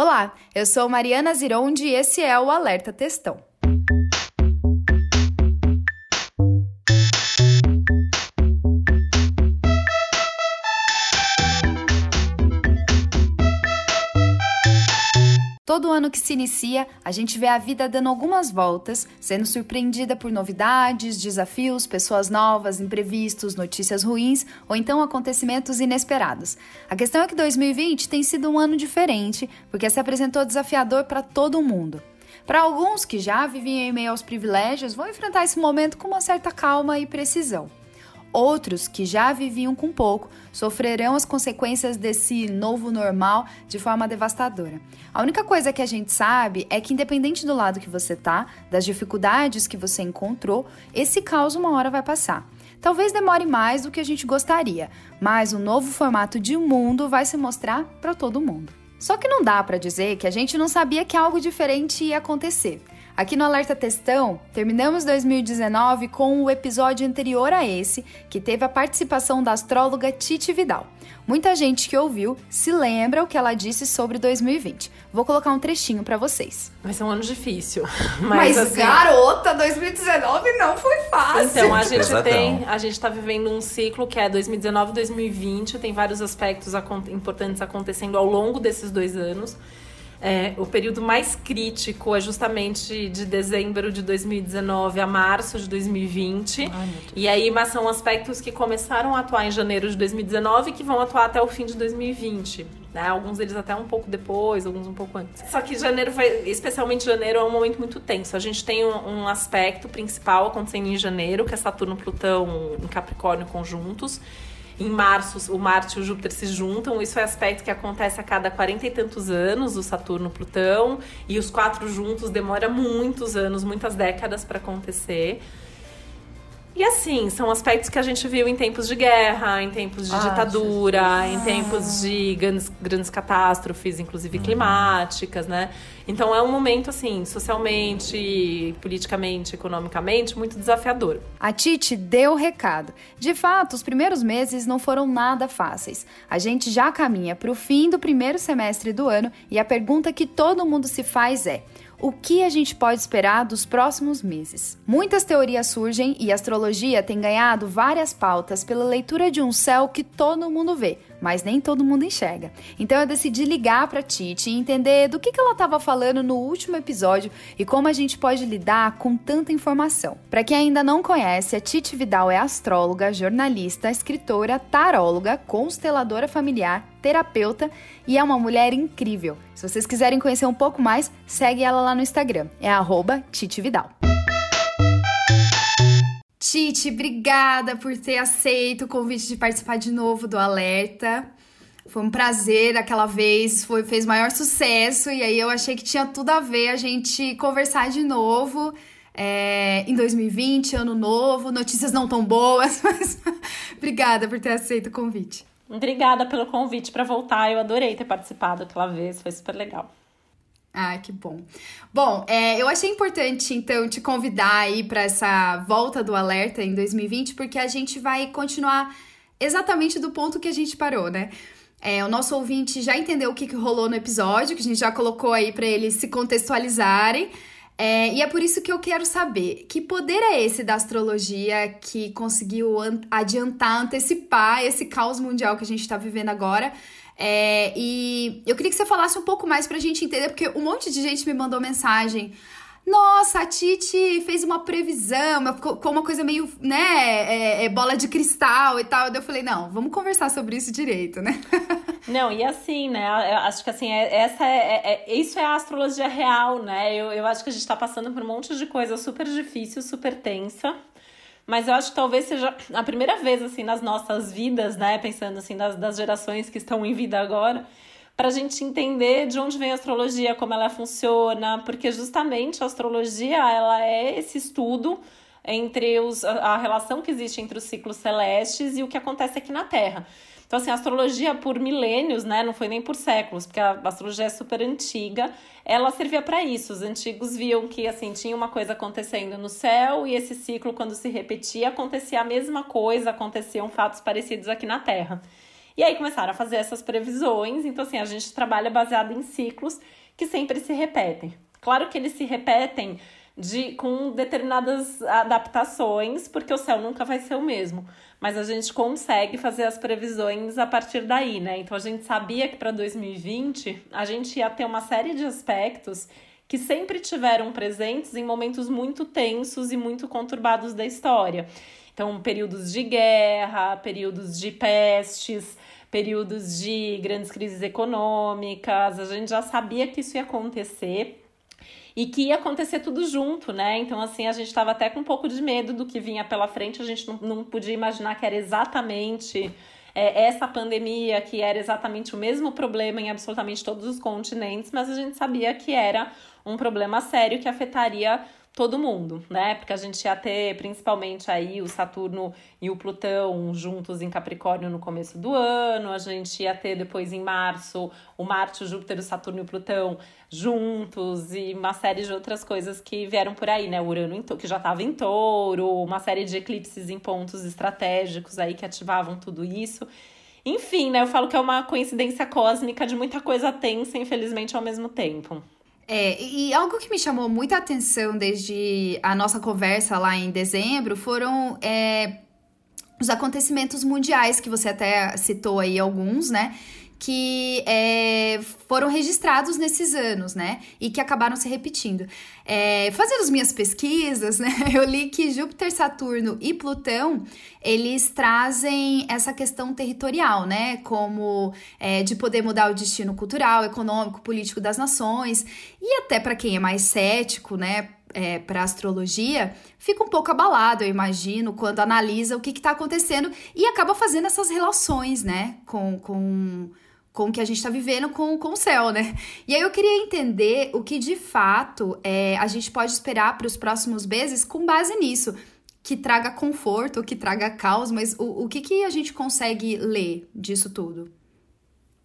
Olá, eu sou Mariana Zironde e esse é o Alerta Textão. Todo ano que se inicia, a gente vê a vida dando algumas voltas, sendo surpreendida por novidades, desafios, pessoas novas, imprevistos, notícias ruins ou então acontecimentos inesperados. A questão é que 2020 tem sido um ano diferente, porque se apresentou desafiador para todo mundo. Para alguns que já viviam em meio aos privilégios, vão enfrentar esse momento com uma certa calma e precisão. Outros, que já viviam com pouco, sofrerão as consequências desse novo normal de forma devastadora. A única coisa que a gente sabe é que, independente do lado que você tá, das dificuldades que você encontrou, esse caos uma hora vai passar. Talvez demore mais do que a gente gostaria, mas o novo formato de mundo vai se mostrar para todo mundo. Só que não dá para dizer que a gente não sabia que algo diferente ia acontecer. Aqui no Alerta Textão, terminamos 2019 com o episódio anterior a esse, que teve a participação da astróloga Titi Vidal. Muita gente que ouviu se lembra o que ela disse sobre 2020. Vou colocar um trechinho para vocês. Vai ser um ano difícil. Mas, mas assim, garota, 2019 não foi fácil. Então, a gente Pesadão. tem, a gente tá vivendo um ciclo que é 2019 2020, tem vários aspectos importantes acontecendo ao longo desses dois anos. É, o período mais crítico é justamente de dezembro de 2019 a março de 2020. Ai, e aí, mas são aspectos que começaram a atuar em janeiro de 2019 e que vão atuar até o fim de 2020. Né? Alguns deles até um pouco depois, alguns um pouco antes. Só que janeiro vai, especialmente janeiro, é um momento muito tenso. A gente tem um, um aspecto principal acontecendo em janeiro, que é Saturno e Plutão em Capricórnio conjuntos. Em março, o Marte e o Júpiter se juntam. Isso é aspecto que acontece a cada quarenta e tantos anos, o Saturno Plutão. E os quatro juntos demora muitos anos, muitas décadas para acontecer. E assim, são aspectos que a gente viu em tempos de guerra, em tempos de ah, ditadura, Jesus. em tempos de grandes, grandes catástrofes, inclusive uhum. climáticas, né? Então é um momento, assim, socialmente, politicamente, economicamente, muito desafiador. A Titi deu o recado. De fato, os primeiros meses não foram nada fáceis. A gente já caminha para o fim do primeiro semestre do ano e a pergunta que todo mundo se faz é: o que a gente pode esperar dos próximos meses. Muitas teorias surgem e a astrologia tem ganhado várias pautas pela leitura de um céu que todo mundo vê, mas nem todo mundo enxerga. Então eu decidi ligar para Titi e entender do que, que ela estava falando no último episódio e como a gente pode lidar com tanta informação. Para quem ainda não conhece, a Titi Vidal é astróloga, jornalista, escritora, taróloga, consteladora familiar, terapeuta e é uma mulher incrível. Se vocês quiserem conhecer um pouco mais, segue ela lá no Instagram. É arroba Titi, obrigada por ter aceito o convite de participar de novo do Alerta. Foi um prazer aquela vez, foi, fez maior sucesso e aí eu achei que tinha tudo a ver a gente conversar de novo é, em 2020, ano novo, notícias não tão boas, mas obrigada por ter aceito o convite. Obrigada pelo convite para voltar, eu adorei ter participado aquela vez, foi super legal. Ah, que bom. Bom, é, eu achei importante, então, te convidar aí para essa volta do alerta em 2020, porque a gente vai continuar exatamente do ponto que a gente parou, né? É, o nosso ouvinte já entendeu o que, que rolou no episódio, que a gente já colocou aí para eles se contextualizarem. É, e é por isso que eu quero saber que poder é esse da astrologia que conseguiu adiantar, antecipar esse caos mundial que a gente está vivendo agora é, e eu queria que você falasse um pouco mais pra gente entender, porque um monte de gente me mandou mensagem. Nossa, a Titi fez uma previsão, com uma coisa meio, né, é, é bola de cristal e tal. Eu falei, não, vamos conversar sobre isso direito, né? Não, e assim, né? Eu acho que assim, é, essa é, é, é, isso é a astrologia real, né? Eu, eu acho que a gente tá passando por um monte de coisa super difícil, super tensa. Mas eu acho que talvez seja a primeira vez, assim, nas nossas vidas, né? Pensando, assim, das, das gerações que estão em vida agora, para a gente entender de onde vem a astrologia, como ela funciona, porque justamente a astrologia, ela é esse estudo entre os, a, relação que existe entre os ciclos celestes e o que acontece aqui na Terra. Então, assim, a astrologia por milênios, né? Não foi nem por séculos, porque a astrologia é super antiga. Ela servia para isso. Os antigos viam que, assim, tinha uma coisa acontecendo no céu e esse ciclo, quando se repetia, acontecia a mesma coisa, aconteciam fatos parecidos aqui na Terra. E aí começaram a fazer essas previsões. Então, assim, a gente trabalha baseado em ciclos que sempre se repetem. Claro que eles se repetem de com determinadas adaptações, porque o céu nunca vai ser o mesmo. Mas a gente consegue fazer as previsões a partir daí, né? Então a gente sabia que para 2020 a gente ia ter uma série de aspectos que sempre tiveram presentes em momentos muito tensos e muito conturbados da história. Então, períodos de guerra, períodos de pestes, períodos de grandes crises econômicas, a gente já sabia que isso ia acontecer e que ia acontecer tudo junto, né? Então, assim, a gente estava até com um pouco de medo do que vinha pela frente, a gente não, não podia imaginar que era exatamente é, essa pandemia, que era exatamente o mesmo problema em absolutamente todos os continentes, mas a gente sabia que era um problema sério que afetaria todo mundo, né? Porque a gente ia ter principalmente aí o Saturno e o Plutão juntos em Capricórnio no começo do ano, a gente ia ter depois em março o Marte, o Júpiter, o Saturno e o Plutão juntos e uma série de outras coisas que vieram por aí, né? O Urano que já estava em touro, uma série de eclipses em pontos estratégicos aí que ativavam tudo isso. Enfim, né? Eu falo que é uma coincidência cósmica de muita coisa tensa, infelizmente, ao mesmo tempo. É, e algo que me chamou muita atenção desde a nossa conversa lá em dezembro foram é, os acontecimentos mundiais, que você até citou aí alguns, né? Que é, foram registrados nesses anos, né? E que acabaram se repetindo. É, fazendo as minhas pesquisas, né? Eu li que Júpiter, Saturno e Plutão eles trazem essa questão territorial, né? Como é, de poder mudar o destino cultural, econômico, político das nações. E até para quem é mais cético, né? É, para astrologia, fica um pouco abalado, eu imagino, quando analisa o que está acontecendo e acaba fazendo essas relações, né, com, com com o que a gente está vivendo com, com o céu, né? E aí eu queria entender o que de fato é, a gente pode esperar para os próximos meses com base nisso. Que traga conforto, que traga caos, mas o, o que, que a gente consegue ler disso tudo?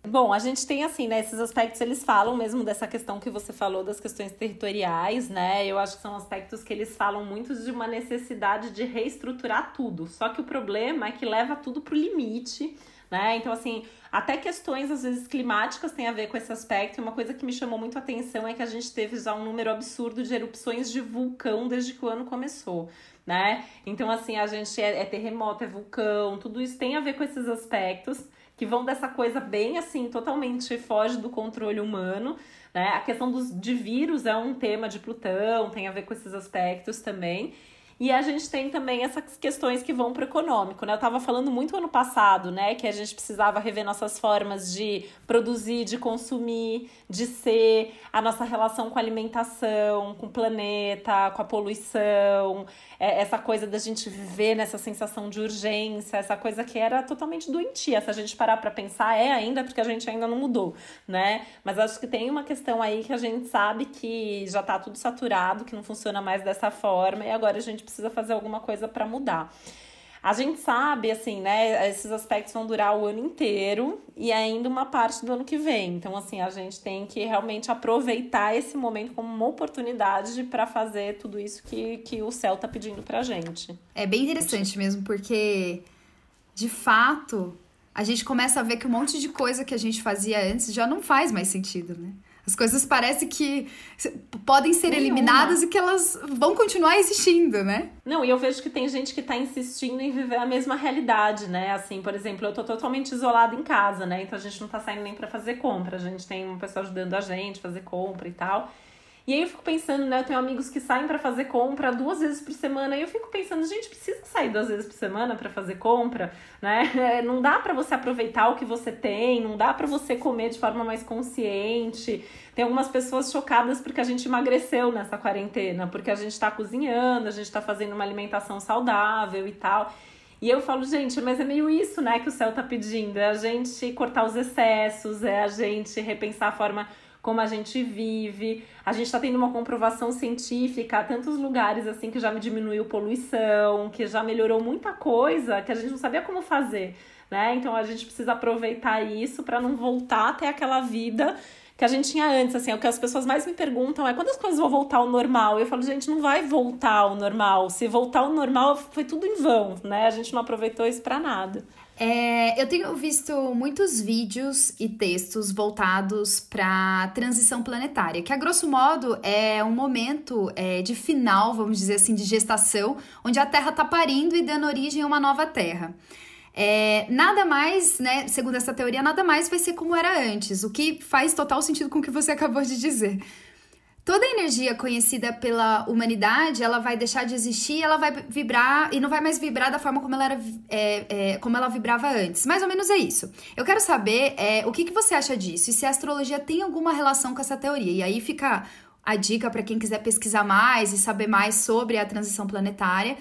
Bom, a gente tem assim, né? Esses aspectos eles falam mesmo dessa questão que você falou das questões territoriais, né? Eu acho que são aspectos que eles falam muito de uma necessidade de reestruturar tudo. Só que o problema é que leva tudo pro limite né? Então, assim, até questões, às vezes, climáticas têm a ver com esse aspecto. E uma coisa que me chamou muito a atenção é que a gente teve já um número absurdo de erupções de vulcão desde que o ano começou, né? Então, assim, a gente é, é terremoto, é vulcão, tudo isso tem a ver com esses aspectos que vão dessa coisa bem, assim, totalmente foge do controle humano, né? A questão dos, de vírus é um tema de Plutão, tem a ver com esses aspectos também. E a gente tem também essas questões que vão para o econômico, né? Eu estava falando muito ano passado, né, que a gente precisava rever nossas formas de produzir, de consumir, de ser, a nossa relação com a alimentação, com o planeta, com a poluição, é, essa coisa da gente viver nessa sensação de urgência, essa coisa que era totalmente doentia. Se a gente parar para pensar, é ainda porque a gente ainda não mudou, né? Mas acho que tem uma questão aí que a gente sabe que já está tudo saturado, que não funciona mais dessa forma e agora a gente gente precisa fazer alguma coisa para mudar. A gente sabe, assim, né? Esses aspectos vão durar o ano inteiro e ainda uma parte do ano que vem. Então, assim, a gente tem que realmente aproveitar esse momento como uma oportunidade para fazer tudo isso que, que o céu tá pedindo pra gente. É bem interessante mesmo, porque de fato a gente começa a ver que um monte de coisa que a gente fazia antes já não faz mais sentido, né? As coisas parecem que podem ser Nenhuma. eliminadas e que elas vão continuar existindo, né? Não, e eu vejo que tem gente que tá insistindo em viver a mesma realidade, né? Assim, por exemplo, eu tô totalmente isolada em casa, né? Então a gente não tá saindo nem para fazer compra. A gente tem uma pessoa ajudando a gente a fazer compra e tal. E aí eu fico pensando, né? Eu tenho amigos que saem para fazer compra duas vezes por semana. E eu fico pensando, gente, precisa sair duas vezes por semana para fazer compra, né? Não dá para você aproveitar o que você tem, não dá para você comer de forma mais consciente. Tem algumas pessoas chocadas porque a gente emagreceu nessa quarentena, porque a gente tá cozinhando, a gente tá fazendo uma alimentação saudável e tal. E eu falo, gente, mas é meio isso, né, que o céu tá pedindo. É a gente cortar os excessos, é a gente repensar a forma como a gente vive. A gente está tendo uma comprovação científica, tantos lugares assim que já diminuiu poluição, que já melhorou muita coisa que a gente não sabia como fazer, né? Então a gente precisa aproveitar isso para não voltar até aquela vida que a gente tinha antes, assim, é o que as pessoas mais me perguntam é quando as coisas vão voltar ao normal? Eu falo, gente, não vai voltar ao normal. Se voltar ao normal, foi tudo em vão, né? A gente não aproveitou isso para nada. É, eu tenho visto muitos vídeos e textos voltados para transição planetária, que a grosso modo é um momento é, de final, vamos dizer assim, de gestação, onde a Terra está parindo e dando origem a uma nova Terra. É, nada mais, né, segundo essa teoria, nada mais vai ser como era antes, o que faz total sentido com o que você acabou de dizer. Toda energia conhecida pela humanidade, ela vai deixar de existir, ela vai vibrar e não vai mais vibrar da forma como ela, era, é, é, como ela vibrava antes. Mais ou menos é isso. Eu quero saber é, o que, que você acha disso e se a astrologia tem alguma relação com essa teoria. E aí fica a dica para quem quiser pesquisar mais e saber mais sobre a transição planetária.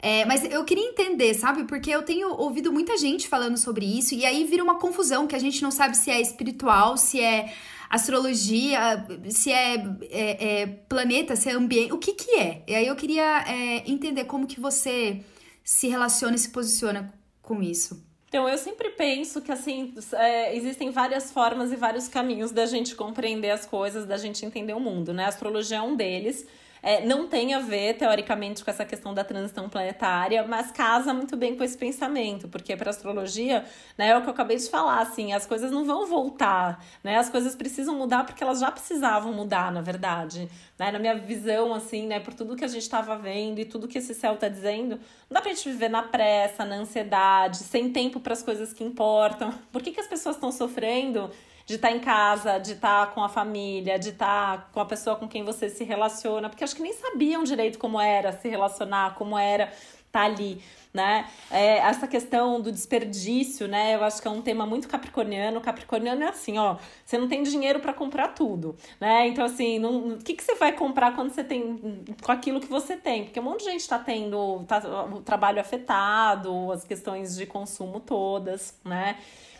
É, mas eu queria entender, sabe? Porque eu tenho ouvido muita gente falando sobre isso e aí vira uma confusão que a gente não sabe se é espiritual, se é astrologia, se é, é, é, planeta, se é ambiente, o que que é? E aí eu queria é, entender como que você se relaciona e se posiciona com isso. Então, eu sempre penso que, assim, é, existem várias formas e vários caminhos da gente compreender as coisas, da gente entender o mundo, né? A astrologia é um deles é, não tem a ver, teoricamente, com essa questão da transição planetária, mas casa muito bem com esse pensamento, porque para astrologia, né, é o que eu acabei de falar, assim, as coisas não vão voltar, né? As coisas precisam mudar porque elas já precisavam mudar, na verdade. Né? Na minha visão, assim, né, por tudo que a gente estava vendo e tudo que esse céu está dizendo, não dá pra gente viver na pressa, na ansiedade, sem tempo para as coisas que importam. Por que, que as pessoas estão sofrendo? De estar tá em casa, de estar tá com a família, de estar tá com a pessoa com quem você se relaciona, porque acho que nem sabiam direito como era se relacionar, como era estar ali, né? É, essa questão do desperdício, né? Eu acho que é um tema muito capricorniano. Capricorniano é assim, ó, você não tem dinheiro para comprar tudo, né? Então, assim, o que, que você vai comprar quando você tem com aquilo que você tem? Porque um monte de gente está tendo tá, o trabalho afetado, as questões de consumo todas, né?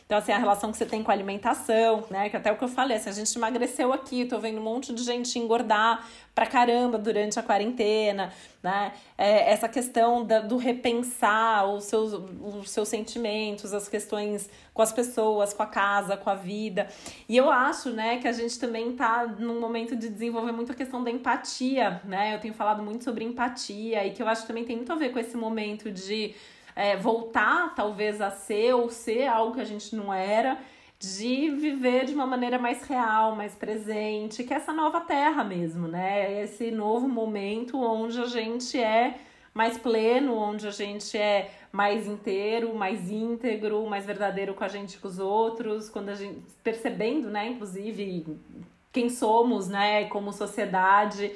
Então, assim, a relação que você tem com a alimentação, né? Que até o que eu falei, assim, a gente emagreceu aqui, tô vendo um monte de gente engordar pra caramba durante a quarentena, né? É, essa questão da, do repensar os seus, os seus sentimentos, as questões com as pessoas, com a casa, com a vida. E eu acho, né, que a gente também tá num momento de desenvolver muito a questão da empatia, né? Eu tenho falado muito sobre empatia e que eu acho que também tem muito a ver com esse momento de é, voltar talvez a ser ou ser algo que a gente não era, de viver de uma maneira mais real, mais presente, que é essa nova terra mesmo, né? Esse novo momento onde a gente é mais pleno, onde a gente é mais inteiro, mais íntegro, mais verdadeiro com a gente e com os outros, quando a gente percebendo, né, inclusive quem somos, né, como sociedade.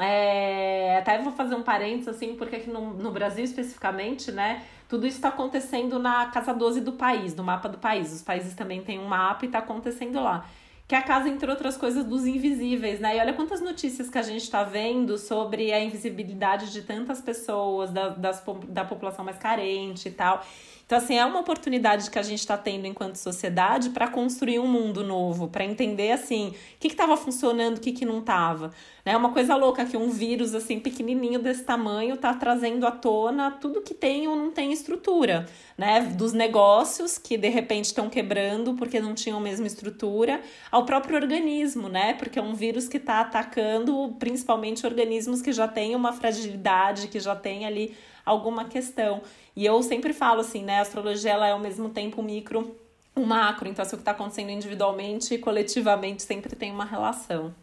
É, até vou fazer um parênteses, assim, porque aqui no, no Brasil especificamente, né? Tudo isso está acontecendo na casa 12 do país, no mapa do país. Os países também têm um mapa e está acontecendo lá. Que é a casa, entre outras coisas, dos invisíveis, né? E olha quantas notícias que a gente está vendo sobre a invisibilidade de tantas pessoas, da, das, da população mais carente e tal. Então, assim, é uma oportunidade que a gente está tendo enquanto sociedade para construir um mundo novo, para entender, assim, o que estava funcionando, o que, que não estava. É uma coisa louca que um vírus, assim, pequenininho desse tamanho está trazendo à tona tudo que tem ou não tem estrutura, né? Dos negócios que, de repente, estão quebrando porque não tinham a mesma estrutura, ao próprio organismo, né? Porque é um vírus que está atacando principalmente organismos que já têm uma fragilidade, que já têm ali alguma questão. E eu sempre falo assim, né? A astrologia ela é ao mesmo tempo micro, um macro. Então, assim, o que está acontecendo individualmente e coletivamente sempre tem uma relação.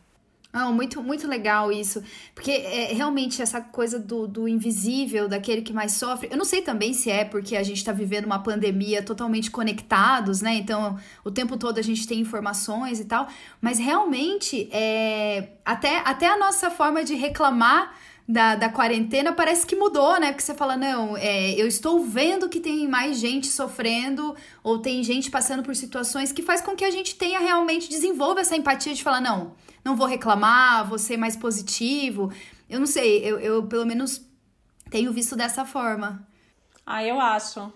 Ah, muito, muito legal isso. Porque é, realmente essa coisa do, do invisível, daquele que mais sofre. Eu não sei também se é porque a gente está vivendo uma pandemia totalmente conectados, né? Então, o tempo todo a gente tem informações e tal. Mas realmente, é, até, até a nossa forma de reclamar da, da quarentena parece que mudou, né? Porque você fala, não, é, eu estou vendo que tem mais gente sofrendo ou tem gente passando por situações que faz com que a gente tenha realmente, desenvolva essa empatia de falar, não, não vou reclamar, vou ser mais positivo. Eu não sei, eu, eu pelo menos tenho visto dessa forma. Ah, eu acho.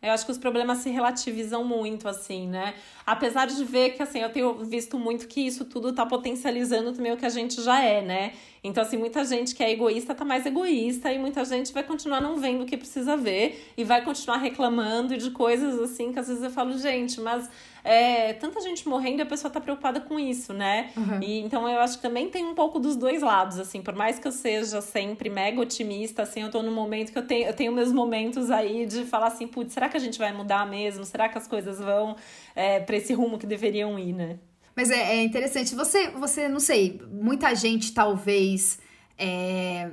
Eu acho que os problemas se relativizam muito, assim, né? Apesar de ver que, assim, eu tenho visto muito que isso tudo tá potencializando também o que a gente já é, né? Então, assim, muita gente que é egoísta tá mais egoísta e muita gente vai continuar não vendo o que precisa ver e vai continuar reclamando de coisas, assim, que às vezes eu falo, gente, mas é, tanta gente morrendo e a pessoa tá preocupada com isso, né? Uhum. E então eu acho que também tem um pouco dos dois lados, assim, por mais que eu seja sempre mega otimista, assim, eu tô num momento que eu tenho, eu tenho meus momentos aí de falar assim, putz, será que a gente vai mudar mesmo? Será que as coisas vão é, para esse rumo que deveriam ir, né? Mas é, é, interessante. Você, você, não sei, muita gente talvez é,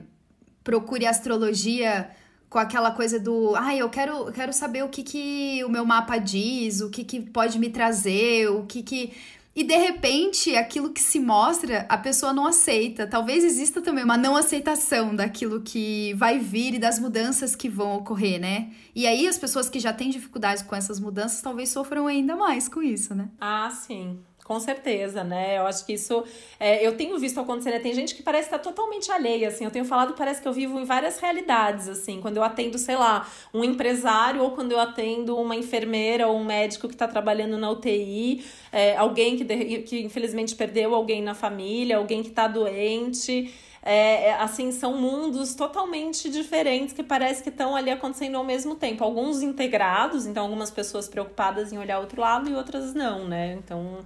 procure astrologia com aquela coisa do, ah, eu quero, quero saber o que, que o meu mapa diz, o que, que pode me trazer, o que que. E de repente, aquilo que se mostra, a pessoa não aceita. Talvez exista também uma não aceitação daquilo que vai vir e das mudanças que vão ocorrer, né? E aí as pessoas que já têm dificuldades com essas mudanças talvez sofram ainda mais com isso, né? Ah, sim. Com certeza, né? Eu acho que isso. É, eu tenho visto acontecer, né? Tem gente que parece estar totalmente alheia, assim. Eu tenho falado, parece que eu vivo em várias realidades, assim. Quando eu atendo, sei lá, um empresário, ou quando eu atendo uma enfermeira ou um médico que está trabalhando na UTI, é, alguém que, que infelizmente perdeu alguém na família, alguém que está doente. É, é, assim, são mundos totalmente diferentes que parece que estão ali acontecendo ao mesmo tempo. Alguns integrados, então algumas pessoas preocupadas em olhar outro lado e outras não, né? Então,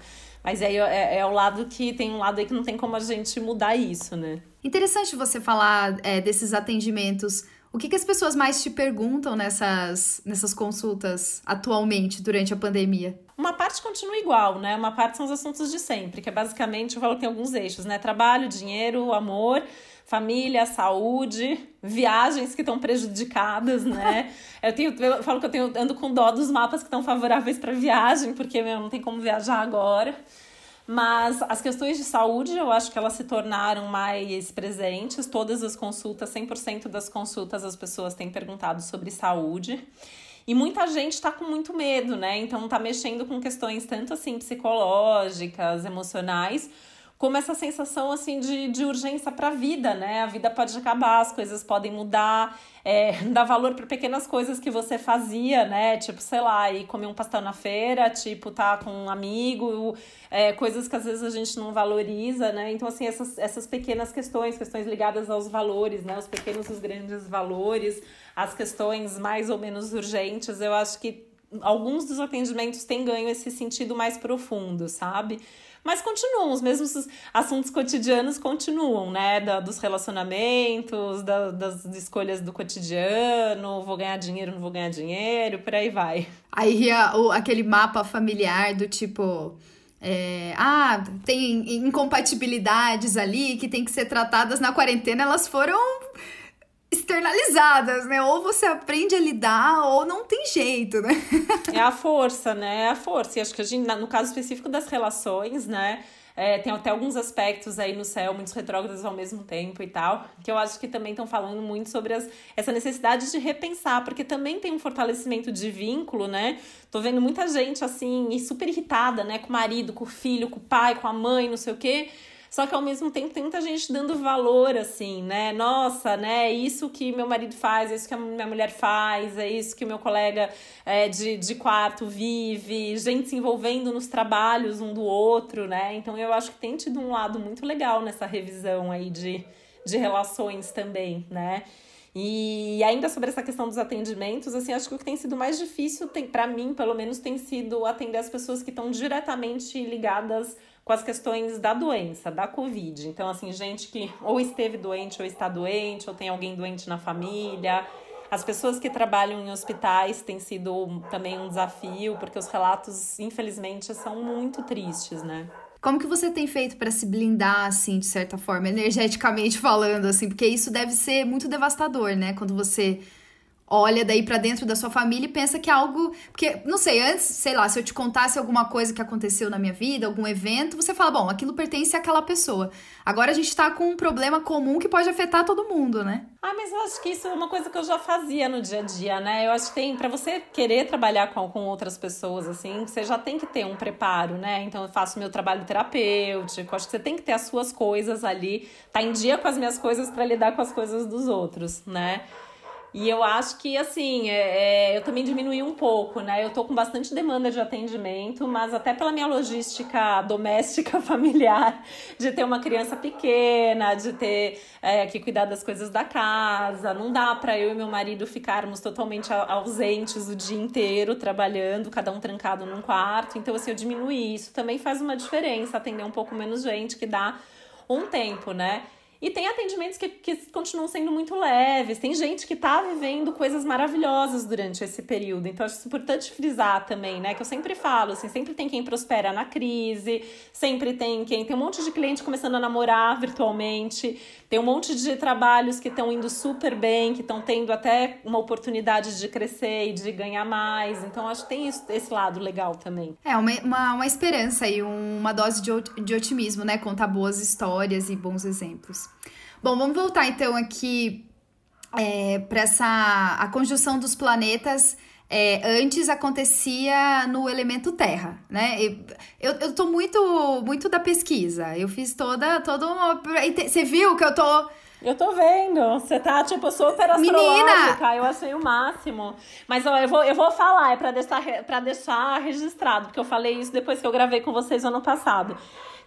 mas aí é, é o lado que tem um lado aí que não tem como a gente mudar isso, né? Interessante você falar é, desses atendimentos. O que, que as pessoas mais te perguntam nessas, nessas consultas atualmente, durante a pandemia? Uma parte continua igual, né? Uma parte são os assuntos de sempre, que é basicamente, eu falo que tem alguns eixos, né? Trabalho, dinheiro, amor, família, saúde, viagens que estão prejudicadas, né? eu, tenho, eu falo que eu tenho, ando com dó dos mapas que estão favoráveis para viagem, porque meu, não tem como viajar agora. Mas as questões de saúde, eu acho que elas se tornaram mais presentes. Todas as consultas, 100% das consultas, as pessoas têm perguntado sobre saúde. E muita gente está com muito medo, né? Então tá mexendo com questões tanto assim psicológicas, emocionais, como essa sensação assim de, de urgência para a vida, né? A vida pode acabar, as coisas podem mudar, é, dar valor para pequenas coisas que você fazia, né? Tipo, sei lá, ir comer um pastel na feira, tipo, tá com um amigo, é, coisas que às vezes a gente não valoriza, né? Então, assim, essas, essas pequenas questões, questões ligadas aos valores, né? Os pequenos, os grandes valores, as questões mais ou menos urgentes, eu acho que alguns dos atendimentos têm ganho esse sentido mais profundo, sabe? Mas continuam, os mesmos assuntos cotidianos continuam, né? Da, dos relacionamentos, da, das escolhas do cotidiano, vou ganhar dinheiro, não vou ganhar dinheiro, por aí vai. Aí o, aquele mapa familiar do tipo. É, ah, tem incompatibilidades ali que tem que ser tratadas na quarentena, elas foram externalizadas, né? Ou você aprende a lidar ou não tem jeito, né? é a força, né? É a força. E acho que a gente, no caso específico das relações, né? É, tem até alguns aspectos aí no céu, muitos retrógrados ao mesmo tempo e tal, que eu acho que também estão falando muito sobre as, essa necessidade de repensar, porque também tem um fortalecimento de vínculo, né? Tô vendo muita gente assim, super irritada, né? Com o marido, com o filho, com o pai, com a mãe, não sei o quê só que ao mesmo tempo tem muita gente dando valor, assim, né? Nossa, né? Isso que meu marido faz, é isso que a minha mulher faz, é isso que o meu colega é, de, de quarto vive, gente se envolvendo nos trabalhos um do outro, né? Então eu acho que tem tido um lado muito legal nessa revisão aí de, de relações também, né? E ainda sobre essa questão dos atendimentos, assim, acho que o que tem sido mais difícil, tem para mim, pelo menos, tem sido atender as pessoas que estão diretamente ligadas com as questões da doença, da Covid. Então, assim, gente que ou esteve doente ou está doente, ou tem alguém doente na família. As pessoas que trabalham em hospitais têm sido também um desafio, porque os relatos, infelizmente, são muito tristes, né? Como que você tem feito para se blindar, assim, de certa forma, energeticamente falando, assim? Porque isso deve ser muito devastador, né? Quando você olha daí para dentro da sua família e pensa que é algo. Porque, não sei, antes, sei lá, se eu te contasse alguma coisa que aconteceu na minha vida, algum evento, você fala, bom, aquilo pertence àquela pessoa. Agora a gente tá com um problema comum que pode afetar todo mundo, né? Ah, mas eu acho que isso é uma coisa que eu já fazia no dia a dia, né? Eu acho que tem, para você querer trabalhar com, com outras pessoas, assim, você já tem que ter um preparo, né? Então eu faço meu trabalho terapêutico, acho que você tem que ter as suas coisas ali, tá em dia com as minhas coisas para lidar com as coisas dos outros, né? E eu acho que, assim, é, é, eu também diminui um pouco, né? Eu tô com bastante demanda de atendimento, mas até pela minha logística doméstica, familiar, de ter uma criança pequena, de ter é, que cuidar das coisas da casa. Não dá para eu e meu marido ficarmos totalmente ausentes o dia inteiro trabalhando, cada um trancado num quarto. Então, assim, eu diminuí isso. Também faz uma diferença atender um pouco menos gente, que dá um tempo, né? E tem atendimentos que, que continuam sendo muito leves. Tem gente que tá vivendo coisas maravilhosas durante esse período. Então, acho importante frisar também, né? Que eu sempre falo, assim, sempre tem quem prospera na crise, sempre tem quem. Tem um monte de cliente começando a namorar virtualmente, tem um monte de trabalhos que estão indo super bem, que estão tendo até uma oportunidade de crescer e de ganhar mais. Então, acho que tem isso, esse lado legal também. É, uma, uma, uma esperança e uma dose de, de otimismo, né? Contar boas histórias e bons exemplos. Bom, vamos voltar então aqui é, para essa a conjunção dos planetas. É, antes acontecia no elemento terra, né? Eu, eu tô muito muito da pesquisa. Eu fiz toda toda uma você viu que eu tô eu tô vendo. Você tá, tipo, super astrológica. Menina! Eu achei o máximo. Mas, ó, eu vou, eu vou falar, é pra deixar, pra deixar registrado, porque eu falei isso depois que eu gravei com vocês ano passado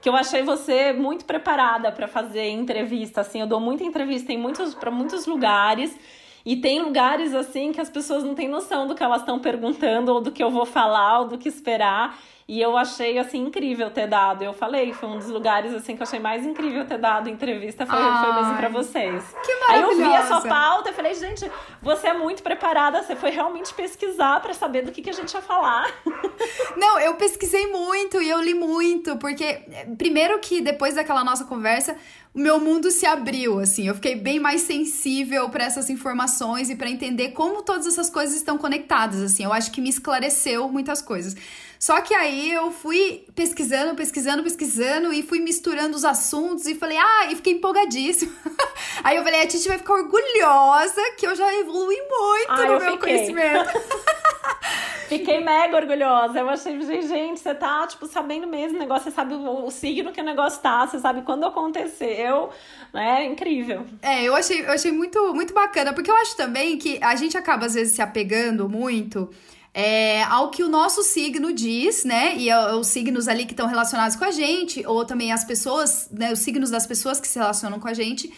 que eu achei você muito preparada para fazer entrevista, assim, eu dou muita entrevista em muitos para muitos lugares. E tem lugares assim que as pessoas não têm noção do que elas estão perguntando, ou do que eu vou falar, ou do que esperar. E eu achei, assim, incrível ter dado. Eu falei, foi um dos lugares, assim, que eu achei mais incrível ter dado entrevista. Foi, foi mesmo pra vocês. Que. Aí eu vi a sua pauta e falei, gente, você é muito preparada. Você foi realmente pesquisar para saber do que, que a gente ia falar. Não, eu pesquisei muito e eu li muito. Porque, primeiro que depois daquela nossa conversa, o meu mundo se abriu, assim. Eu fiquei bem mais sensível para essas informações e para entender como todas essas coisas estão conectadas, assim. Eu acho que me esclareceu muitas coisas. Só que aí eu fui pesquisando, pesquisando, pesquisando e fui misturando os assuntos e falei, ah, e fiquei empolgadíssima. aí eu falei, a Titi vai ficar orgulhosa que eu já evolui muito ah, no meu fiquei. conhecimento. Fiquei mega orgulhosa. Eu achei, gente, você tá, tipo, sabendo mesmo o negócio, você sabe o, o signo que o negócio tá, você sabe quando aconteceu, né? Incrível. É, eu achei, eu achei muito, muito bacana, porque eu acho também que a gente acaba, às vezes, se apegando muito é, ao que o nosso signo diz, né? E os signos ali que estão relacionados com a gente, ou também as pessoas, né? Os signos das pessoas que se relacionam com a gente.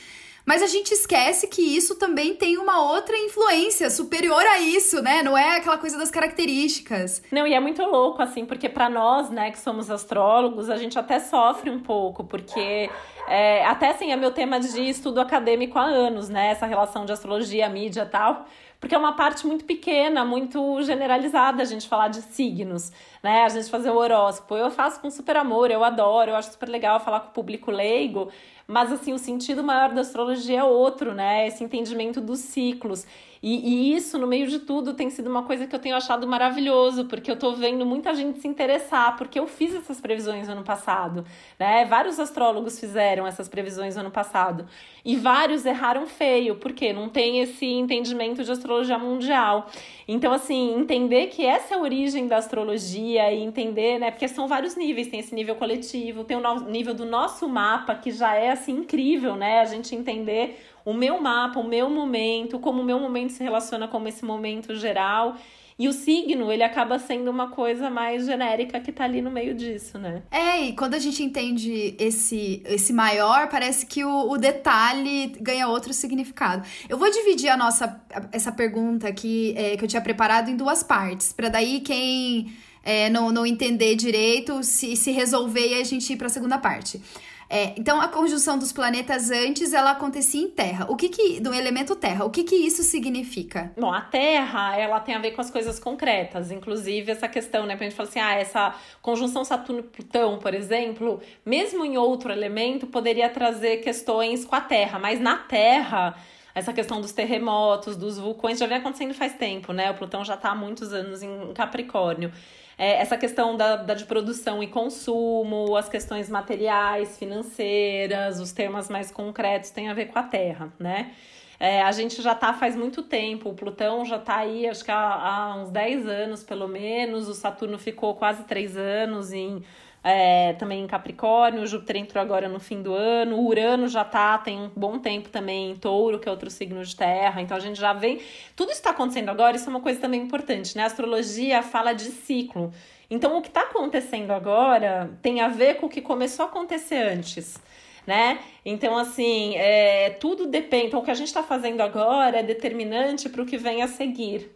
Mas a gente esquece que isso também tem uma outra influência superior a isso, né? Não é aquela coisa das características. Não, e é muito louco, assim, porque para nós, né, que somos astrólogos, a gente até sofre um pouco, porque é, até assim, é meu tema de estudo acadêmico há anos, né? Essa relação de astrologia, mídia e tal porque é uma parte muito pequena, muito generalizada a gente falar de signos, né? A gente fazer o horóscopo. Eu faço com super amor, eu adoro, eu acho super legal falar com o público leigo, mas assim, o sentido maior da astrologia é outro, né? Esse entendimento dos ciclos. E, e, isso, no meio de tudo, tem sido uma coisa que eu tenho achado maravilhoso, porque eu tô vendo muita gente se interessar, porque eu fiz essas previsões ano passado, né? Vários astrólogos fizeram essas previsões ano passado. E vários erraram feio, porque não tem esse entendimento de astrologia mundial. Então, assim, entender que essa é a origem da astrologia e entender, né? Porque são vários níveis, tem esse nível coletivo, tem o nível do nosso mapa, que já é, assim, incrível, né? A gente entender o meu mapa, o meu momento, como o meu momento se relaciona com esse momento geral. E o signo, ele acaba sendo uma coisa mais genérica que tá ali no meio disso, né? É, e quando a gente entende esse, esse maior, parece que o, o detalhe ganha outro significado. Eu vou dividir a nossa essa pergunta aqui é, que eu tinha preparado em duas partes, para daí quem é, não, não entender direito se, se resolver e a gente ir para a segunda parte. É, então, a conjunção dos planetas antes, ela acontecia em Terra. O que que, do elemento Terra, o que que isso significa? Bom, a Terra, ela tem a ver com as coisas concretas, inclusive essa questão, né, pra gente falar assim, ah, essa conjunção Saturno-Plutão, por exemplo, mesmo em outro elemento, poderia trazer questões com a Terra, mas na Terra essa questão dos terremotos, dos vulcões, já vem acontecendo faz tempo, né? O Plutão já está há muitos anos em Capricórnio é, essa questão da, da, de produção e consumo, as questões materiais, financeiras, os temas mais concretos têm a ver com a Terra, né? É, a gente já está faz muito tempo, o Plutão já está aí, acho que há, há, uns 10 anos pelo menos, o Saturno ficou quase 3 anos em é, também em Capricórnio, Júpiter entrou agora no fim do ano, Urano já tá, tem um bom tempo também em Touro, que é outro signo de terra, então a gente já vem. Tudo isso está acontecendo agora, isso é uma coisa também importante, né? A astrologia fala de ciclo. Então, o que está acontecendo agora tem a ver com o que começou a acontecer antes né? Então, assim, é, tudo depende. Então, o que a gente está fazendo agora é determinante para o que vem a seguir.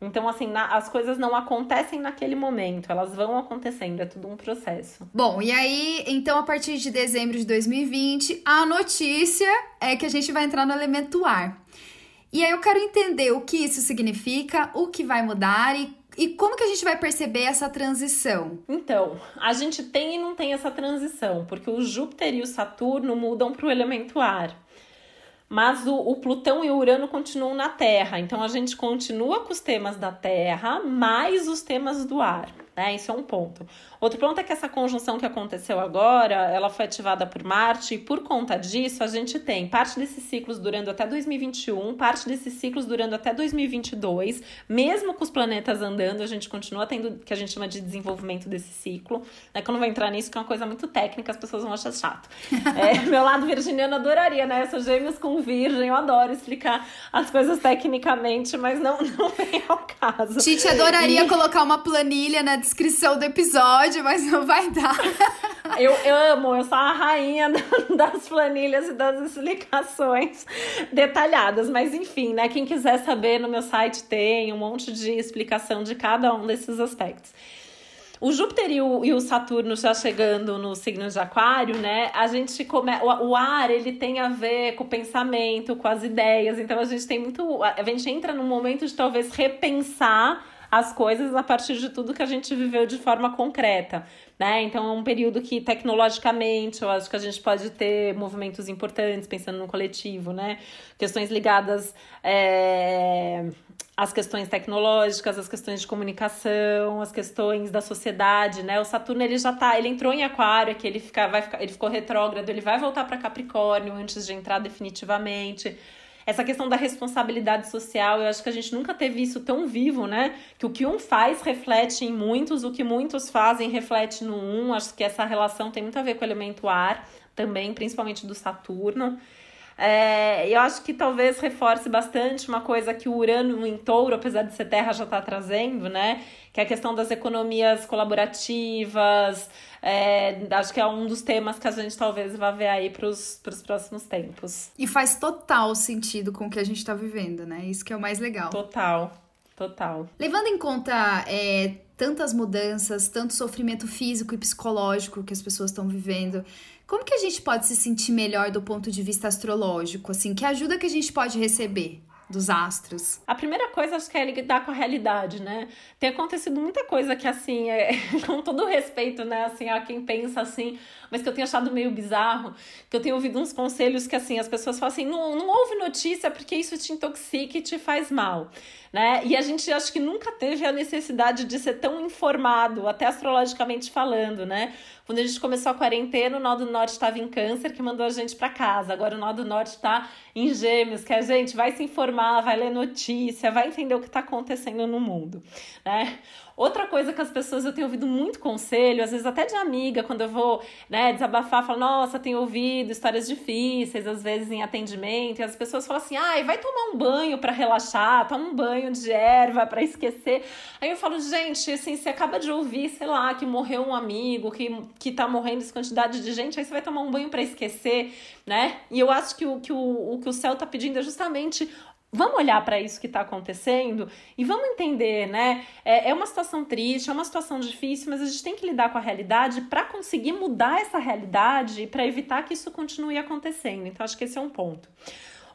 Então, assim, na, as coisas não acontecem naquele momento, elas vão acontecendo, é tudo um processo. Bom, e aí, então, a partir de dezembro de 2020, a notícia é que a gente vai entrar no elemento ar. E aí eu quero entender o que isso significa, o que vai mudar e e como que a gente vai perceber essa transição? Então, a gente tem e não tem essa transição, porque o Júpiter e o Saturno mudam para o elemento ar. Mas o, o, Plutão e o Urano continuam na Terra, então a gente continua com os temas da Terra, mais os temas do ar né? Isso é um ponto. Outro ponto é que essa conjunção que aconteceu agora, ela foi ativada por Marte e por conta disso a gente tem parte desses ciclos durando até 2021, parte desses ciclos durando até 2022, mesmo com os planetas andando, a gente continua tendo o que a gente chama de desenvolvimento desse ciclo. Né? Que eu não vou entrar nisso, que é uma coisa muito técnica, as pessoas vão achar chato. É, meu lado virginiano adoraria, né? Eu sou gêmeos com virgem, eu adoro explicar as coisas tecnicamente, mas não, não vem ao caso. Titi adoraria e... colocar uma planilha na descrição do episódio, mas não vai dar. Eu, amo, eu sou a rainha das planilhas e das explicações detalhadas. Mas enfim, né? Quem quiser saber, no meu site tem um monte de explicação de cada um desses aspectos. O Júpiter e o, e o, Saturno já chegando no signo de Aquário, né? A gente come... o, o ar ele tem a ver com o pensamento, com as ideias. Então a gente tem muito. A gente entra num momento de talvez repensar as coisas a partir de tudo que a gente viveu de forma concreta, né? Então é um período que tecnologicamente eu acho que a gente pode ter movimentos importantes pensando no coletivo, né? Questões ligadas é, às questões tecnológicas, às questões de comunicação, às questões da sociedade, né? O Saturno ele já tá, ele entrou em Aquário, que ele fica, vai ficar, ele ficou retrógrado, ele vai voltar para Capricórnio antes de entrar definitivamente essa questão da responsabilidade social, eu acho que a gente nunca teve isso tão vivo, né? Que o que um faz reflete em muitos, o que muitos fazem reflete no um. Acho que essa relação tem muito a ver com o elemento ar também, principalmente do Saturno. É, eu acho que talvez reforce bastante uma coisa que o Urano em touro, apesar de ser terra, já está trazendo, né? Que é a questão das economias colaborativas, é, acho que é um dos temas que a gente talvez vá ver aí para os próximos tempos. E faz total sentido com o que a gente está vivendo, né? Isso que é o mais legal. Total, total. Levando em conta é, tantas mudanças, tanto sofrimento físico e psicológico que as pessoas estão vivendo, como que a gente pode se sentir melhor do ponto de vista astrológico? Assim, que ajuda que a gente pode receber? dos astros? A primeira coisa acho que é lidar com a realidade, né? Tem acontecido muita coisa que assim, é, com todo respeito, né, assim, a quem pensa assim, mas que eu tenho achado meio bizarro, que eu tenho ouvido uns conselhos que assim, as pessoas falam assim, não, não ouve notícia porque isso te intoxica e te faz mal, né? E a gente acho que nunca teve a necessidade de ser tão informado, até astrologicamente falando, né? Quando a gente começou a quarentena, o Nó do Norte estava em câncer, que mandou a gente para casa. Agora o Nó do Norte está em gêmeos, que a gente vai se informar, vai ler notícia, vai entender o que está acontecendo no mundo, né? Outra coisa que as pessoas, eu tenho ouvido muito conselho, às vezes até de amiga, quando eu vou né, desabafar, falo, nossa, tenho ouvido histórias difíceis, às vezes em atendimento, e as pessoas falam assim, ai, vai tomar um banho para relaxar, toma um banho de erva para esquecer. Aí eu falo, gente, assim, você acaba de ouvir, sei lá, que morreu um amigo, que, que tá morrendo essa quantidade de gente, aí você vai tomar um banho para esquecer, né? E eu acho que o que o, o que o céu tá pedindo é justamente Vamos olhar para isso que está acontecendo e vamos entender, né? É, é, uma situação triste, é uma situação difícil, mas a gente tem que lidar com a realidade para conseguir mudar essa realidade e para evitar que isso continue acontecendo. Então, acho que esse é um ponto.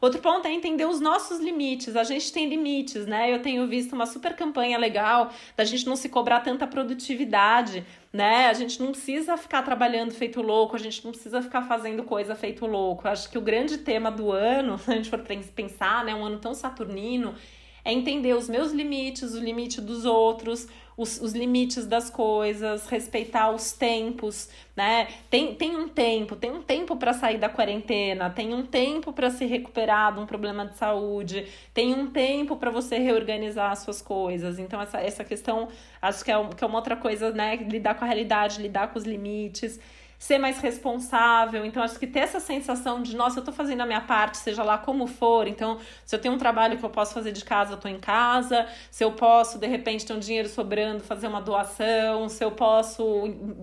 Outro ponto é entender os nossos limites. A gente tem limites, né? Eu tenho visto uma super campanha legal da gente não se cobrar tanta produtividade, né? A gente não precisa ficar trabalhando feito louco, a gente não precisa ficar fazendo coisa feito louco. Acho que o grande tema do ano, se a gente for pensar, né, um ano tão saturnino, é entender os meus limites, o limite dos outros, os, os limites das coisas, respeitar os tempos, né? Tem, tem um tempo, tem um tempo para sair da quarentena, tem um tempo para se recuperar de um problema de saúde, tem um tempo para você reorganizar as suas coisas. Então, essa, essa questão, acho que é, que é uma outra coisa, né? Lidar com a realidade, lidar com os limites ser mais responsável. Então, acho que ter essa sensação de, nossa, eu tô fazendo a minha parte, seja lá como for. Então, se eu tenho um trabalho que eu posso fazer de casa, eu tô em casa. Se eu posso, de repente, ter um dinheiro sobrando, fazer uma doação. Se eu posso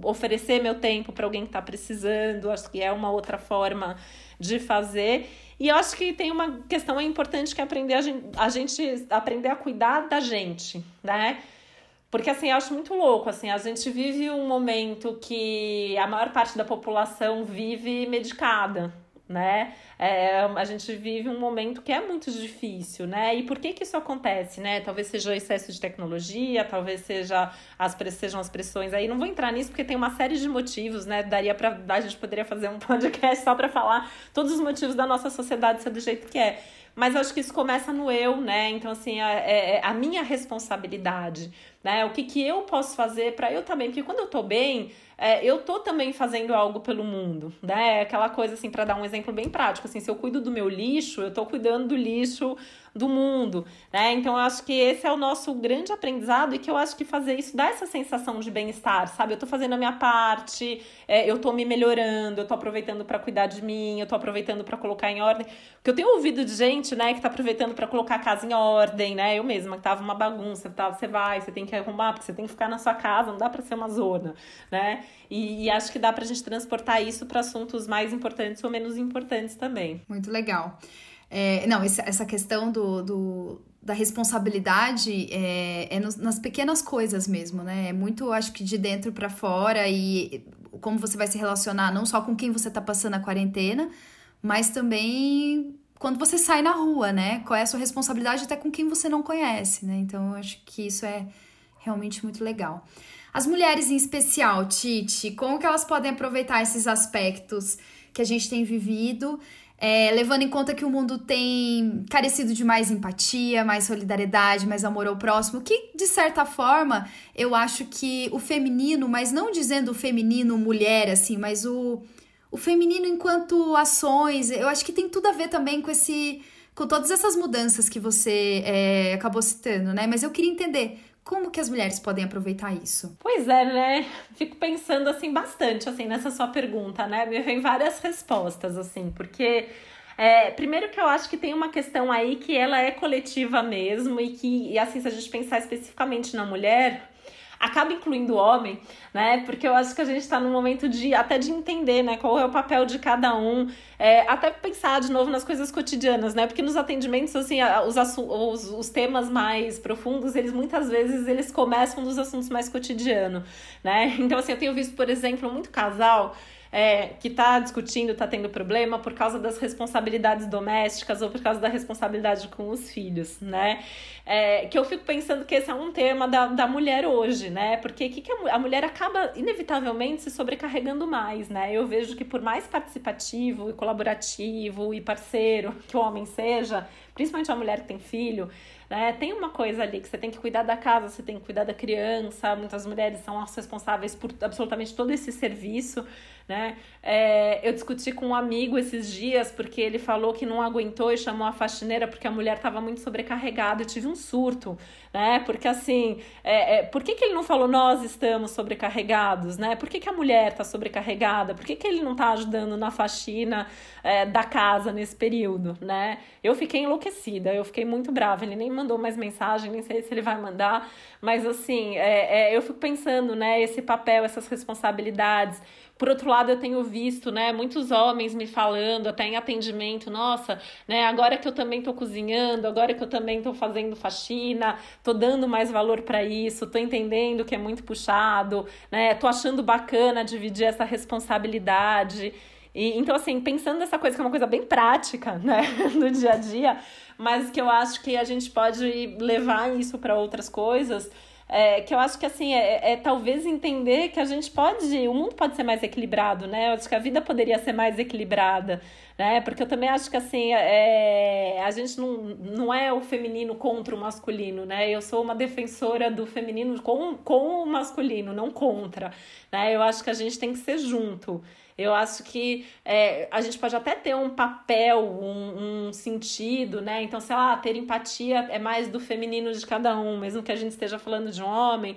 oferecer meu tempo para alguém que tá precisando, acho que é uma outra forma de fazer. E eu acho que tem uma questão importante que é aprender a gente, a gente aprender a cuidar da gente, né? Porque, assim, eu acho muito louco, assim, a gente vive um momento que a maior parte da população vive medicada, né? É, a gente vive um momento que é muito difícil, né? E por que que isso acontece, né? Talvez seja o excesso de tecnologia, talvez seja as, sejam as pressões aí. Não vou entrar nisso porque tem uma série de motivos, né? Daria para a gente poderia fazer um podcast só para falar todos os motivos da nossa sociedade ser do jeito que é. Mas acho que isso começa no eu, né? Então, assim, é, é a minha responsabilidade, né? O que, que eu posso fazer para eu também, porque quando eu tô bem, é, eu tô também fazendo algo pelo mundo, né? Aquela coisa assim, para dar um exemplo bem prático, assim, se eu cuido do meu lixo, eu tô cuidando do lixo do mundo, né? Então eu acho que esse é o nosso grande aprendizado e que eu acho que fazer isso dá essa sensação de bem-estar, sabe? Eu tô fazendo a minha parte, é, eu tô me melhorando, eu tô aproveitando para cuidar de mim, eu tô aproveitando para colocar em ordem. Porque eu tenho ouvido de gente, né, que tá aproveitando para colocar a casa em ordem, né? Eu mesma, que tava uma bagunça, tá? Você vai, você tem que arrumar, porque você tem que ficar na sua casa, não dá para ser uma zona, né? E, e acho que dá pra gente transportar isso para assuntos mais importantes ou menos importantes também. Muito legal. É, não, essa questão do, do da responsabilidade é, é nos, nas pequenas coisas mesmo, né? É muito, acho que de dentro para fora e como você vai se relacionar não só com quem você tá passando a quarentena, mas também quando você sai na rua, né? Qual é a sua responsabilidade até com quem você não conhece, né? Então, eu acho que isso é realmente muito legal. As mulheres em especial, Titi, como que elas podem aproveitar esses aspectos que a gente tem vivido, é, levando em conta que o mundo tem carecido de mais empatia, mais solidariedade, mais amor ao próximo, que de certa forma eu acho que o feminino, mas não dizendo o feminino mulher assim, mas o, o feminino enquanto ações, eu acho que tem tudo a ver também com esse com todas essas mudanças que você é, acabou citando, né? Mas eu queria entender como que as mulheres podem aproveitar isso? Pois é, né? Fico pensando assim bastante assim nessa sua pergunta, né? Me vem várias respostas assim, porque é, primeiro que eu acho que tem uma questão aí que ela é coletiva mesmo e que, e assim, se a gente pensar especificamente na mulher, acaba incluindo o homem, né? Porque eu acho que a gente está num momento de até de entender, né, qual é o papel de cada um, é, até pensar de novo nas coisas cotidianas, né? Porque nos atendimentos, assim, os, os, os temas mais profundos, eles muitas vezes eles começam dos assuntos mais cotidianos, né? Então, assim, eu tenho visto, por exemplo, muito casal é, que está discutindo, está tendo problema por causa das responsabilidades domésticas ou por causa da responsabilidade com os filhos, né? É, que eu fico pensando que esse é um tema da, da mulher hoje, né? Porque que, que a, a mulher acaba inevitavelmente se sobrecarregando mais, né? Eu vejo que por mais participativo e colaborativo e parceiro que o homem seja, principalmente a mulher que tem filho, né? Tem uma coisa ali que você tem que cuidar da casa, você tem que cuidar da criança. Muitas mulheres são as responsáveis por absolutamente todo esse serviço, né? É, eu discuti com um amigo esses dias porque ele falou que não aguentou e chamou a faxineira porque a mulher estava muito sobrecarregada. Eu tive um surto, né? Porque assim, é, é, por que, que ele não falou nós estamos sobrecarregados, né? Por que, que a mulher está sobrecarregada? Por que, que ele não está ajudando na faxina é, da casa nesse período, né? Eu fiquei enlouquecida, eu fiquei muito brava. Ele nem mandou mais mensagem, nem sei se ele vai mandar, mas assim, é, é, eu fico pensando, né? Esse papel, essas responsabilidades. Por outro lado, eu tenho visto, né, muitos homens me falando, até em atendimento, nossa, né, agora que eu também tô cozinhando, agora que eu também tô fazendo faxina, tô dando mais valor para isso, tô entendendo que é muito puxado, né, tô achando bacana dividir essa responsabilidade. E, então, assim, pensando nessa coisa que é uma coisa bem prática, né, do dia a dia, mas que eu acho que a gente pode levar isso para outras coisas, é, que eu acho que assim é, é, talvez entender que a gente pode, o mundo pode ser mais equilibrado, né? Eu acho que a vida poderia ser mais equilibrada, né? Porque eu também acho que assim é, a gente não, não é o feminino contra o masculino, né? Eu sou uma defensora do feminino com, com o masculino, não contra, né? Eu acho que a gente tem que ser junto. Eu acho que é, a gente pode até ter um papel, um, um, sentido, né? Então, sei lá, ter empatia é mais do feminino de cada um, mesmo que a gente esteja falando de um homem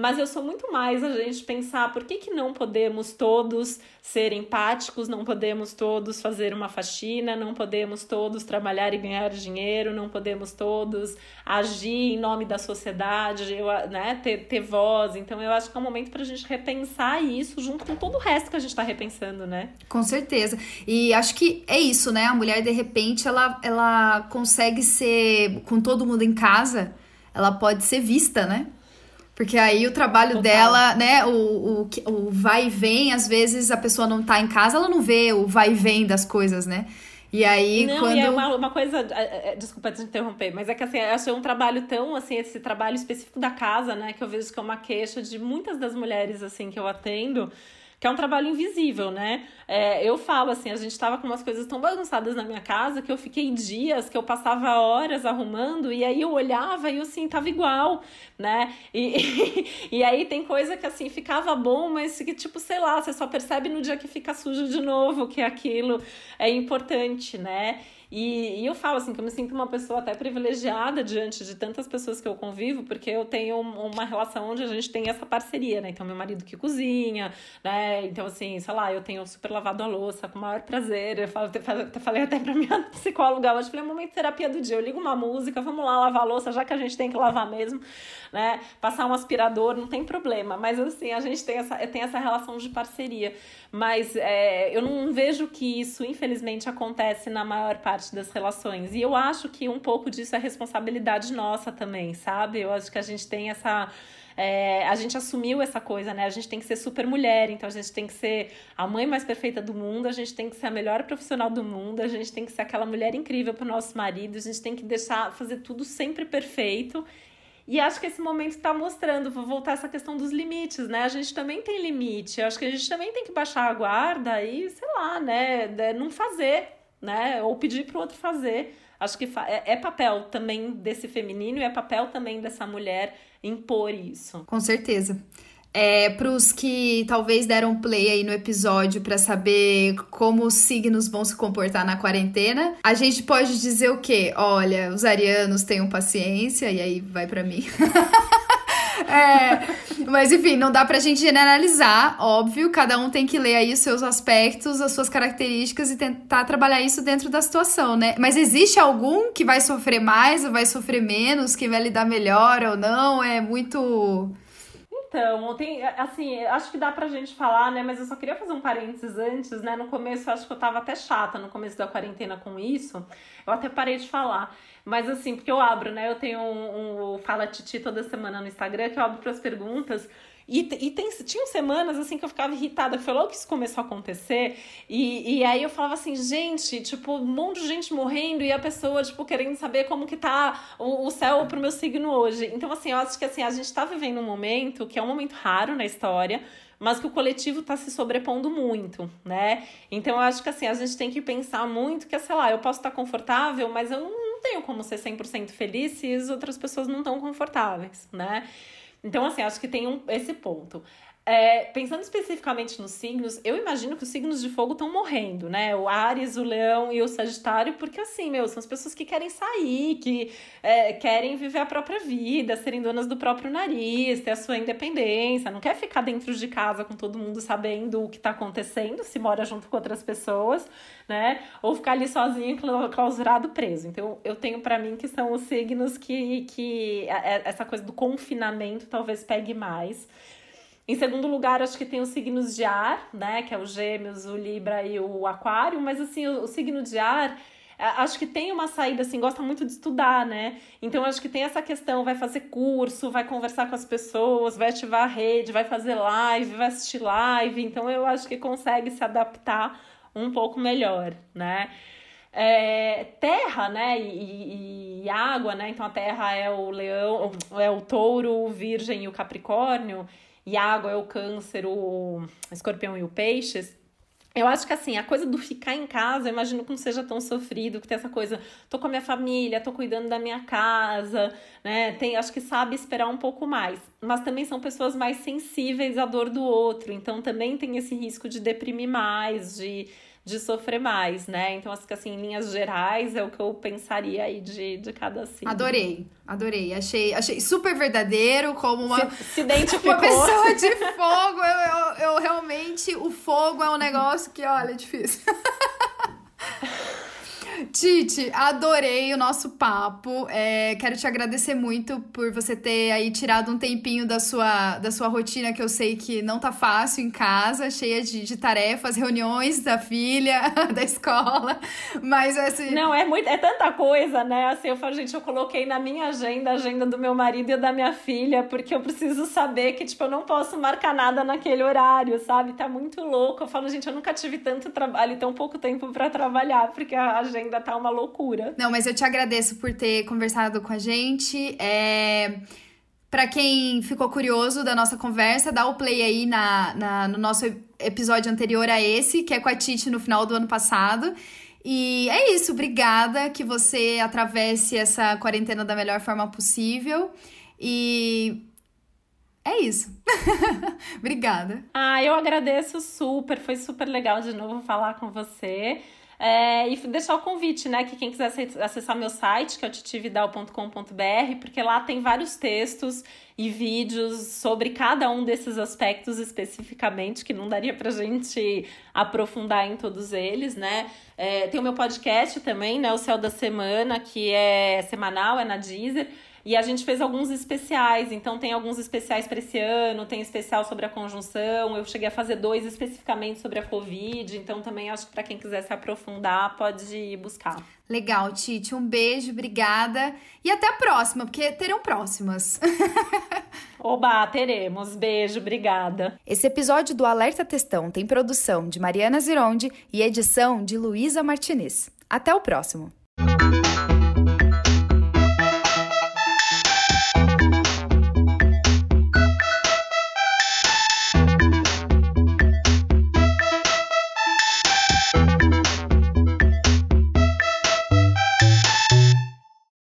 mas eu sou muito mais a gente pensar por que, que não podemos todos ser empáticos, não podemos todos fazer uma faxina, não podemos todos trabalhar e ganhar dinheiro, não podemos todos agir em nome da sociedade, eu, né, ter, ter voz. Então eu acho que é um momento para a gente repensar isso junto com todo o resto que a gente está repensando, né? Com certeza. E acho que é isso, né? A mulher, de repente, ela, ela consegue ser, com todo mundo em casa, ela pode ser vista, né? Porque aí o trabalho Total. dela, né, o, o, o vai e vem, às vezes a pessoa não tá em casa, ela não vê o vai e vem das coisas, né? E aí, não, quando... E é uma, uma coisa, é, é, desculpa te interromper, mas é que assim, eu achei um trabalho tão, assim, esse trabalho específico da casa, né, que eu vejo que é uma queixa de muitas das mulheres, assim, que eu atendo, que é um trabalho invisível, né? É, eu falo assim, a gente tava com umas coisas tão bagunçadas na minha casa que eu fiquei dias, que eu passava horas arrumando, e aí eu olhava e eu assim, tava igual, né? E, e, aí tem coisa que assim, ficava bom, mas que tipo, sei lá, você só percebe no dia que fica sujo de novo que aquilo é importante, né? E, e, eu falo assim que eu me sinto uma pessoa até privilegiada diante de tantas pessoas que eu convivo, porque eu tenho uma relação onde a gente tem essa parceria, né? Então, meu marido que cozinha, né? Então, assim, sei lá, eu tenho super lavado a louça com o maior prazer. Eu falo, falei até pra minha psicóloga hoje, falei, é um momento de terapia do dia. Eu ligo uma música, vamos lá lavar a louça, já que a gente tem que lavar mesmo, né? Passar um aspirador, não tem problema. Mas, assim, a gente tem essa, tem essa relação de parceria. Mas é, eu não vejo que isso, infelizmente, acontece na maior parte das relações. E eu acho que um pouco disso é responsabilidade nossa também, sabe? Eu acho que a gente tem essa. É, a gente assumiu essa coisa, né? A gente tem que ser super mulher, então a gente tem que ser a mãe mais perfeita do mundo, a gente tem que ser a melhor profissional do mundo, a gente tem que ser aquela mulher incrível para o nosso marido, a gente tem que deixar fazer tudo sempre perfeito e acho que esse momento está mostrando, vou voltar essa questão dos limites, né? A gente também tem limite. Eu acho que a gente também tem que baixar a guarda e, sei lá, né? Não fazer, né? Ou pedir para o outro fazer. Acho que é, é papel também desse feminino e é papel também dessa mulher impor isso. Com certeza. É, para os que talvez deram play aí no episódio para saber como os signos vão se comportar na quarentena, a gente pode dizer o quê? Olha, os arianos tenham paciência, e aí vai para mim. é, mas enfim, não dá pra gente generalizar, óbvio, cada um tem que ler aí os seus aspectos, as suas características e tentar trabalhar isso dentro da situação, né? Mas existe algum que vai sofrer mais ou vai sofrer menos, que vai lidar melhor ou não? É muito então, tem, assim, acho que dá pra gente falar, né? Mas eu só queria fazer um parênteses antes, né? No começo, eu acho que eu tava até chata no começo da quarentena com isso. Eu até parei de falar. Mas assim, porque eu abro, né? Eu tenho um, um Fala Titi toda semana no Instagram que eu abro para as perguntas. E, e tem, tinham semanas assim que eu ficava irritada, foi logo que isso começou a acontecer. E, e aí eu falava assim, gente, tipo, um monte de gente morrendo e a pessoa, tipo, querendo saber como que tá o, o céu pro meu signo hoje. Então, assim, eu acho que assim, a gente tá vivendo um momento que é um momento raro na história mas que o coletivo está se sobrepondo muito, né? Então eu acho que assim, a gente tem que pensar muito que, sei lá, eu posso estar confortável, mas eu não, tenho como ser 100% feliz se as outras pessoas não estão confortáveis, né? Então, assim, acho que tem um, esse ponto. É, pensando especificamente nos signos, eu imagino que os signos de fogo estão morrendo, né? O Ares, o Leão e o Sagitário, porque assim, meu, são as pessoas que querem sair, que é, querem viver a própria vida, serem donas do próprio nariz, ter a sua independência, não quer ficar dentro de casa com todo mundo sabendo o que está acontecendo, se mora junto com outras pessoas, né? Ou ficar ali sozinho, clausurado, preso. Então, eu tenho para mim que são os signos que, que essa coisa do confinamento talvez pegue mais. Em segundo lugar, acho que tem os signos de ar, né? Que é o Gêmeos, o Libra e o Aquário, mas assim, o, o signo de ar acho que tem uma saída assim, gosta muito de estudar, né? Então acho que tem essa questão, vai fazer curso, vai conversar com as pessoas, vai ativar a rede, vai fazer live, vai assistir live. Então eu acho que consegue se adaptar um pouco melhor, né? É, terra, né, e, e, água, né, então a terra é o leão, é o touro, o virgem e o capricórnio, e água é o câncer, o escorpião e o peixes. Eu acho que assim, a coisa do ficar em casa, eu imagino que não seja tão sofrido, que tem essa coisa, tô com a minha família, tô cuidando da minha casa, né? Tem, acho que sabe esperar um pouco mais. Mas também são pessoas mais sensíveis à dor do outro, então também tem esse risco de deprimir mais, de de sofrer mais, né? Então, acho que assim, em linhas gerais, é o que eu pensaria aí de, de cada signo. Adorei, adorei. Achei, achei super verdadeiro, como uma, se, se identificou. uma pessoa de fogo. Eu, eu, eu realmente, o fogo é um negócio que, olha, é difícil. Titi, adorei o nosso papo. É, quero te agradecer muito por você ter aí tirado um tempinho da sua, da sua rotina, que eu sei que não tá fácil em casa, cheia de, de tarefas, reuniões da filha, da escola. Mas assim. Não, é muito, é tanta coisa, né? Assim, eu falo, gente, eu coloquei na minha agenda a agenda do meu marido e da minha filha, porque eu preciso saber que, tipo, eu não posso marcar nada naquele horário, sabe? Tá muito louco. Eu falo, gente, eu nunca tive tanto trabalho tão pouco tempo para trabalhar, porque a agenda tá uma loucura. Não, mas eu te agradeço por ter conversado com a gente. É... Para quem ficou curioso da nossa conversa, dá o play aí na, na, no nosso episódio anterior a esse, que é com a Titi no final do ano passado. E é isso, obrigada que você atravesse essa quarentena da melhor forma possível. E é isso. obrigada. Ah, eu agradeço super, foi super legal de novo falar com você. É, e deixar o convite, né? Que quem quiser acessar meu site, que é o titividal.com.br, porque lá tem vários textos e vídeos sobre cada um desses aspectos especificamente, que não daria pra gente aprofundar em todos eles, né? É, tem o meu podcast também, né? O Céu da Semana, que é semanal, é na Deezer. E a gente fez alguns especiais, então tem alguns especiais para esse ano, tem especial sobre a conjunção. Eu cheguei a fazer dois especificamente sobre a Covid, então também acho que para quem quiser se aprofundar, pode ir buscar. Legal, Titi. Um beijo, obrigada. E até a próxima, porque terão próximas. Oba, teremos. Beijo, obrigada. Esse episódio do Alerta Testão tem produção de Mariana Zironde e edição de Luísa Martinez. Até o próximo.